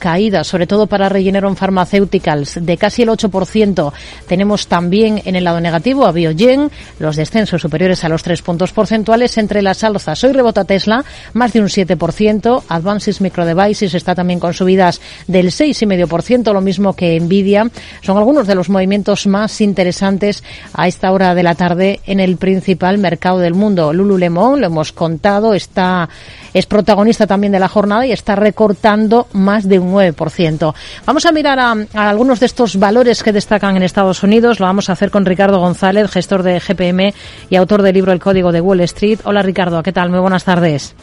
caídas, sobre todo para Regeneron Pharmaceuticals, de casi el 8%. Tenemos también en el lado negativo a Biogen, los descensos superiores a los 3 puntos porcentuales. Entre las alzas, hoy rebota Tesla, más de un 7%. Advances Micro Devices está también con subidas del 6,5%, lo mismo que Nvidia. Son algunos de los movimientos más interesantes a esta hora de la tarde en el principal mercado del mundo. Lululemon, lo hemos contado, está, es protagonista también de la jornada y está recortando más más de un 9%. Vamos a mirar a, algunos de estos valores que destacan en Estados Unidos. Lo vamos a hacer con Ricardo González, gestor de GPM y autor del libro El Código de Wall Street. Hola Ricardo, ¿qué tal? Muy buenas tardes.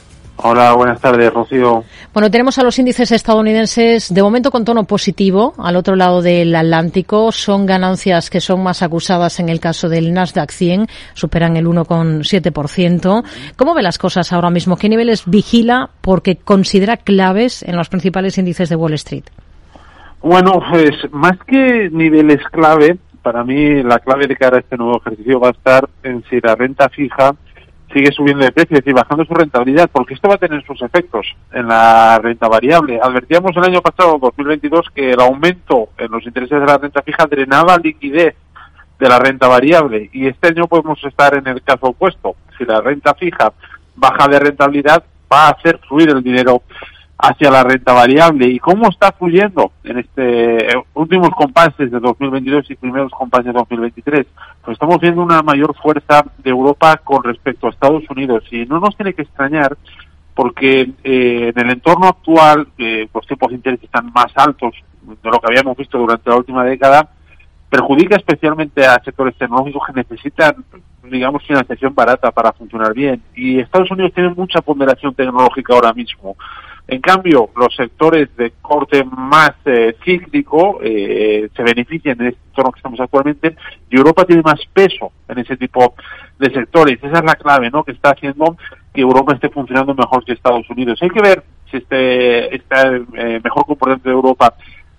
Hola, buenas tardes, Rocío. Bueno, tenemos a los índices estadounidenses de momento con tono positivo al otro lado del Atlántico. Son ganancias que son más acusadas en el caso del Nasdaq 100, superan el 1,7%. ¿Cómo ve las cosas ahora mismo? ¿Qué niveles vigila porque considera claves en los principales índices de Wall Street? Bueno, pues más que niveles clave, para mí la clave de cara a este nuevo ejercicio va a estar en si la renta fija sigue subiendo de precio, es decir, bajando su rentabilidad, porque esto va a tener sus efectos en la renta variable. Advertíamos el año pasado, 2022, que el aumento en los intereses de la renta fija drenaba liquidez de la renta variable y este año podemos estar en el caso opuesto. Si la renta fija baja de rentabilidad, va a hacer fluir el dinero hacia la renta variable. ¿Y cómo está fluyendo en este eh, últimos compases de 2022 y primeros compases de 2023? Pues estamos viendo una mayor fuerza de Europa con respecto a Estados Unidos y no nos tiene que extrañar porque eh, en el entorno actual, eh, los tipos de interés están más altos de lo que habíamos visto durante la última década, perjudica especialmente a sectores tecnológicos que necesitan, digamos, financiación barata para funcionar bien. Y Estados Unidos tiene mucha ponderación tecnológica ahora mismo. En cambio, los sectores de corte más eh, cíclico eh, se benefician en este entorno que estamos actualmente y Europa tiene más peso en ese tipo de sectores. Esa es la clave, ¿no? Que está haciendo que Europa esté funcionando mejor que Estados Unidos. Hay que ver si este, este eh, mejor comportamiento de Europa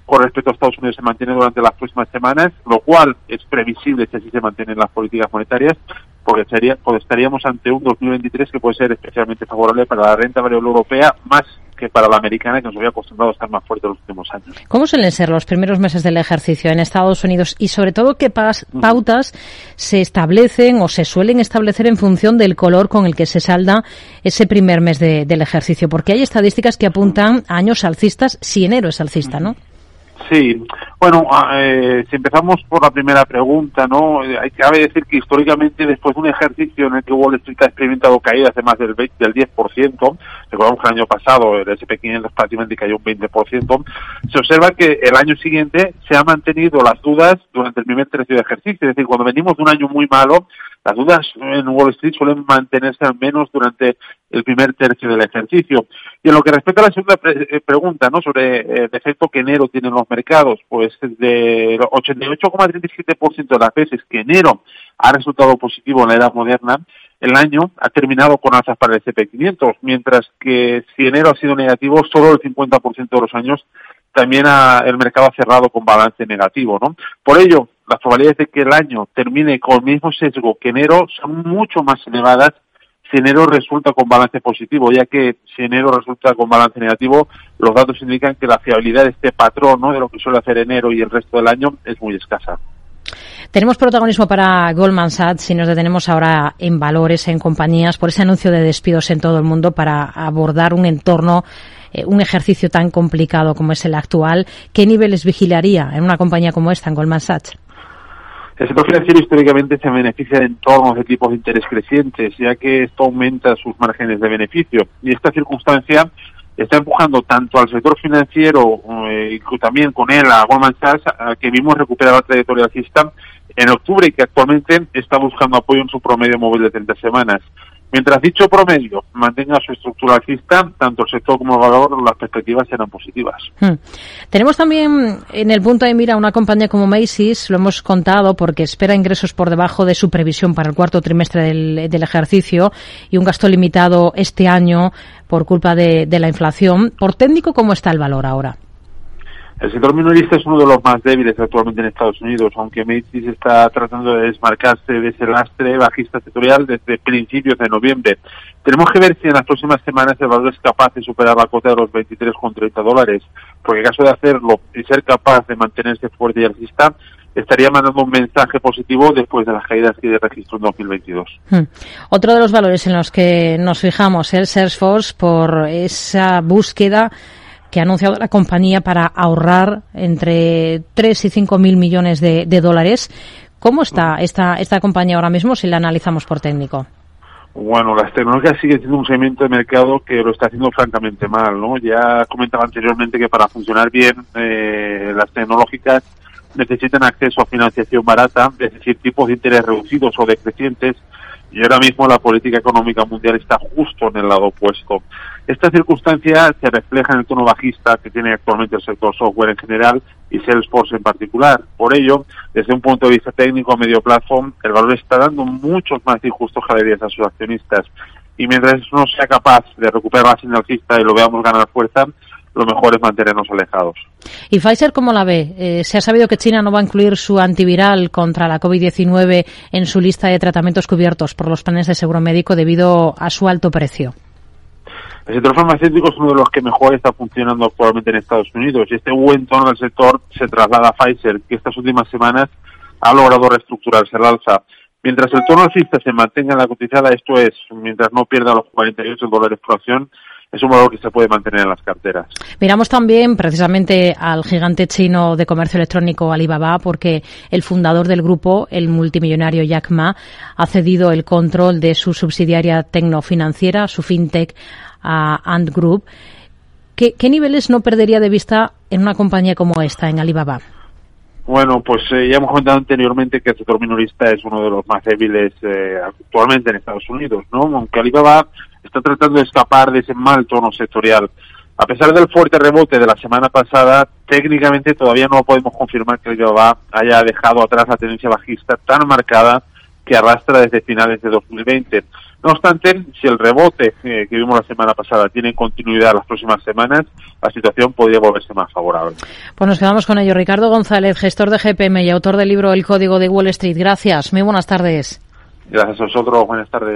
con respecto a Estados Unidos se mantiene durante las próximas semanas, lo cual es previsible si así se mantienen las políticas monetarias, porque sería, pues estaríamos ante un 2023 que puede ser especialmente favorable para la renta variable europea, más que para la americana, que nos había acostumbrado a estar más fuerte en los últimos años. ¿Cómo suelen ser los primeros meses del ejercicio en Estados Unidos y sobre todo qué pautas se establecen o se suelen establecer en función del color con el que se salda ese primer mes del ejercicio? Porque hay estadísticas que apuntan a años alcistas si enero es alcista, ¿no? Sí, bueno, ah, eh, si empezamos por la primera pregunta, ¿no? Eh, hay que decir que históricamente después de un ejercicio en el que Wall Street ha experimentado caídas de más del, 20, del 10%, recordamos que el año pasado el SP500 prácticamente cayó un 20%, se observa que el año siguiente se han mantenido las dudas durante el primer tercio de ejercicio, es decir, cuando venimos de un año muy malo, las dudas en Wall Street suelen mantenerse al menos durante el primer tercio del ejercicio. Y en lo que respecta a la segunda eh, pregunta, ¿no? Sobre el efecto que enero tienen los mercados, pues de 88,37% de las veces que enero ha resultado positivo en la edad moderna, el año ha terminado con alzas para el CP500, mientras que si enero ha sido negativo, solo el 50% de los años también el mercado ha cerrado con balance negativo, ¿no? Por ello, las probabilidades de que el año termine con el mismo sesgo que enero son mucho más elevadas si enero resulta con balance positivo, ya que si enero resulta con balance negativo, los datos indican que la fiabilidad de este patrón, ¿no? de lo que suele hacer enero y el resto del año, es muy escasa. Tenemos protagonismo para Goldman Sachs si nos detenemos ahora en valores, en compañías, por ese anuncio de despidos en todo el mundo para abordar un entorno eh, un ejercicio tan complicado como es el actual, ¿qué niveles vigilaría en una compañía como esta, en Goldman Sachs? El sector financiero históricamente se beneficia de entornos de tipos de interés crecientes, ya que esto aumenta sus márgenes de beneficio. Y esta circunstancia está empujando tanto al sector financiero eh, y también con él a Goldman Sachs, a que vimos recuperar la trayectoria alcista en octubre y que actualmente está buscando apoyo en su promedio móvil de 30 semanas. Mientras dicho promedio mantenga su estructura alcista, tanto el sector como el valor, las perspectivas serán positivas. Hmm. Tenemos también en el punto de mira una compañía como Macy's, lo hemos contado, porque espera ingresos por debajo de su previsión para el cuarto trimestre del, ejercicio y un gasto limitado este año por culpa de, de la inflación. Por técnico, ¿cómo está el valor ahora? El sector minorista es uno de los más débiles actualmente en Estados Unidos, aunque Macy's está tratando de desmarcarse de ese lastre bajista sectorial desde principios de noviembre. Tenemos que ver si en las próximas semanas el valor es capaz de superar la cota de los 23,30 dólares, porque en caso de hacerlo y ser capaz de mantenerse fuerte y alcista, estaría mandando un mensaje positivo después de las caídas que registró en 2022. Hmm. Otro de los valores en los que nos fijamos es Salesforce por esa búsqueda que ha anunciado la compañía para ahorrar entre 3 y 5 mil millones de, dólares. ¿Cómo está esta, esta compañía ahora mismo si la analizamos por técnico? Bueno, las tecnológicas siguen siendo un segmento de mercado que lo está haciendo francamente mal, ¿no? Ya comentaba anteriormente que para funcionar bien eh, las tecnológicas necesitan acceso a financiación barata, es decir, tipos de interés reducidos o decrecientes, y ahora mismo la política económica mundial está justo en el lado opuesto. Esta circunstancia se refleja en el tono bajista que tiene actualmente el sector software en general y Salesforce en particular. Por ello, desde un punto de vista técnico a medio plazo, el valor está dando muchos más injustos días a sus accionistas. Y mientras no sea capaz de recuperar la señal y lo veamos ganar fuerza, lo mejor es mantenernos alejados. ¿Y Pfizer cómo la ve? Eh, se ha sabido que China no va a incluir su antiviral contra la COVID-19 en su lista de tratamientos cubiertos por los planes de seguro médico debido a su alto precio. El sector farmacéutico es uno de los que mejor está funcionando actualmente en Estados Unidos y este buen tono del sector se traslada a Pfizer, que estas últimas semanas ha logrado reestructurarse al alza. Mientras el tono alcista se mantenga en la cotizada, esto es, mientras no pierda los 48 dólares por acción, es un valor que se puede mantener en las carteras. Miramos también precisamente al gigante chino de comercio electrónico Alibaba porque el fundador del grupo, el multimillonario Jack Ma, ha cedido el control de su subsidiaria tecnofinanciera, su fintech, a Ant Group. ¿Qué, niveles no perdería de vista en una compañía como esta, en Alibaba? Bueno, pues eh, ya hemos comentado anteriormente que el sector minorista es uno de los más débiles eh, actualmente en Estados Unidos, ¿no? Aunque Alibaba está tratando de escapar de ese mal tono sectorial. A pesar del fuerte rebote de la semana pasada, técnicamente todavía no podemos confirmar que el haya dejado atrás la tendencia bajista tan marcada que arrastra desde finales de 2020. No obstante, si el rebote eh, que vimos la semana pasada tiene continuidad las próximas semanas, la situación podría volverse más favorable. Pues nos quedamos con ello. Ricardo González, gestor de GPM y autor del libro El Código de Wall Street. Gracias. Muy buenas tardes. Gracias a vosotros. Buenas tardes.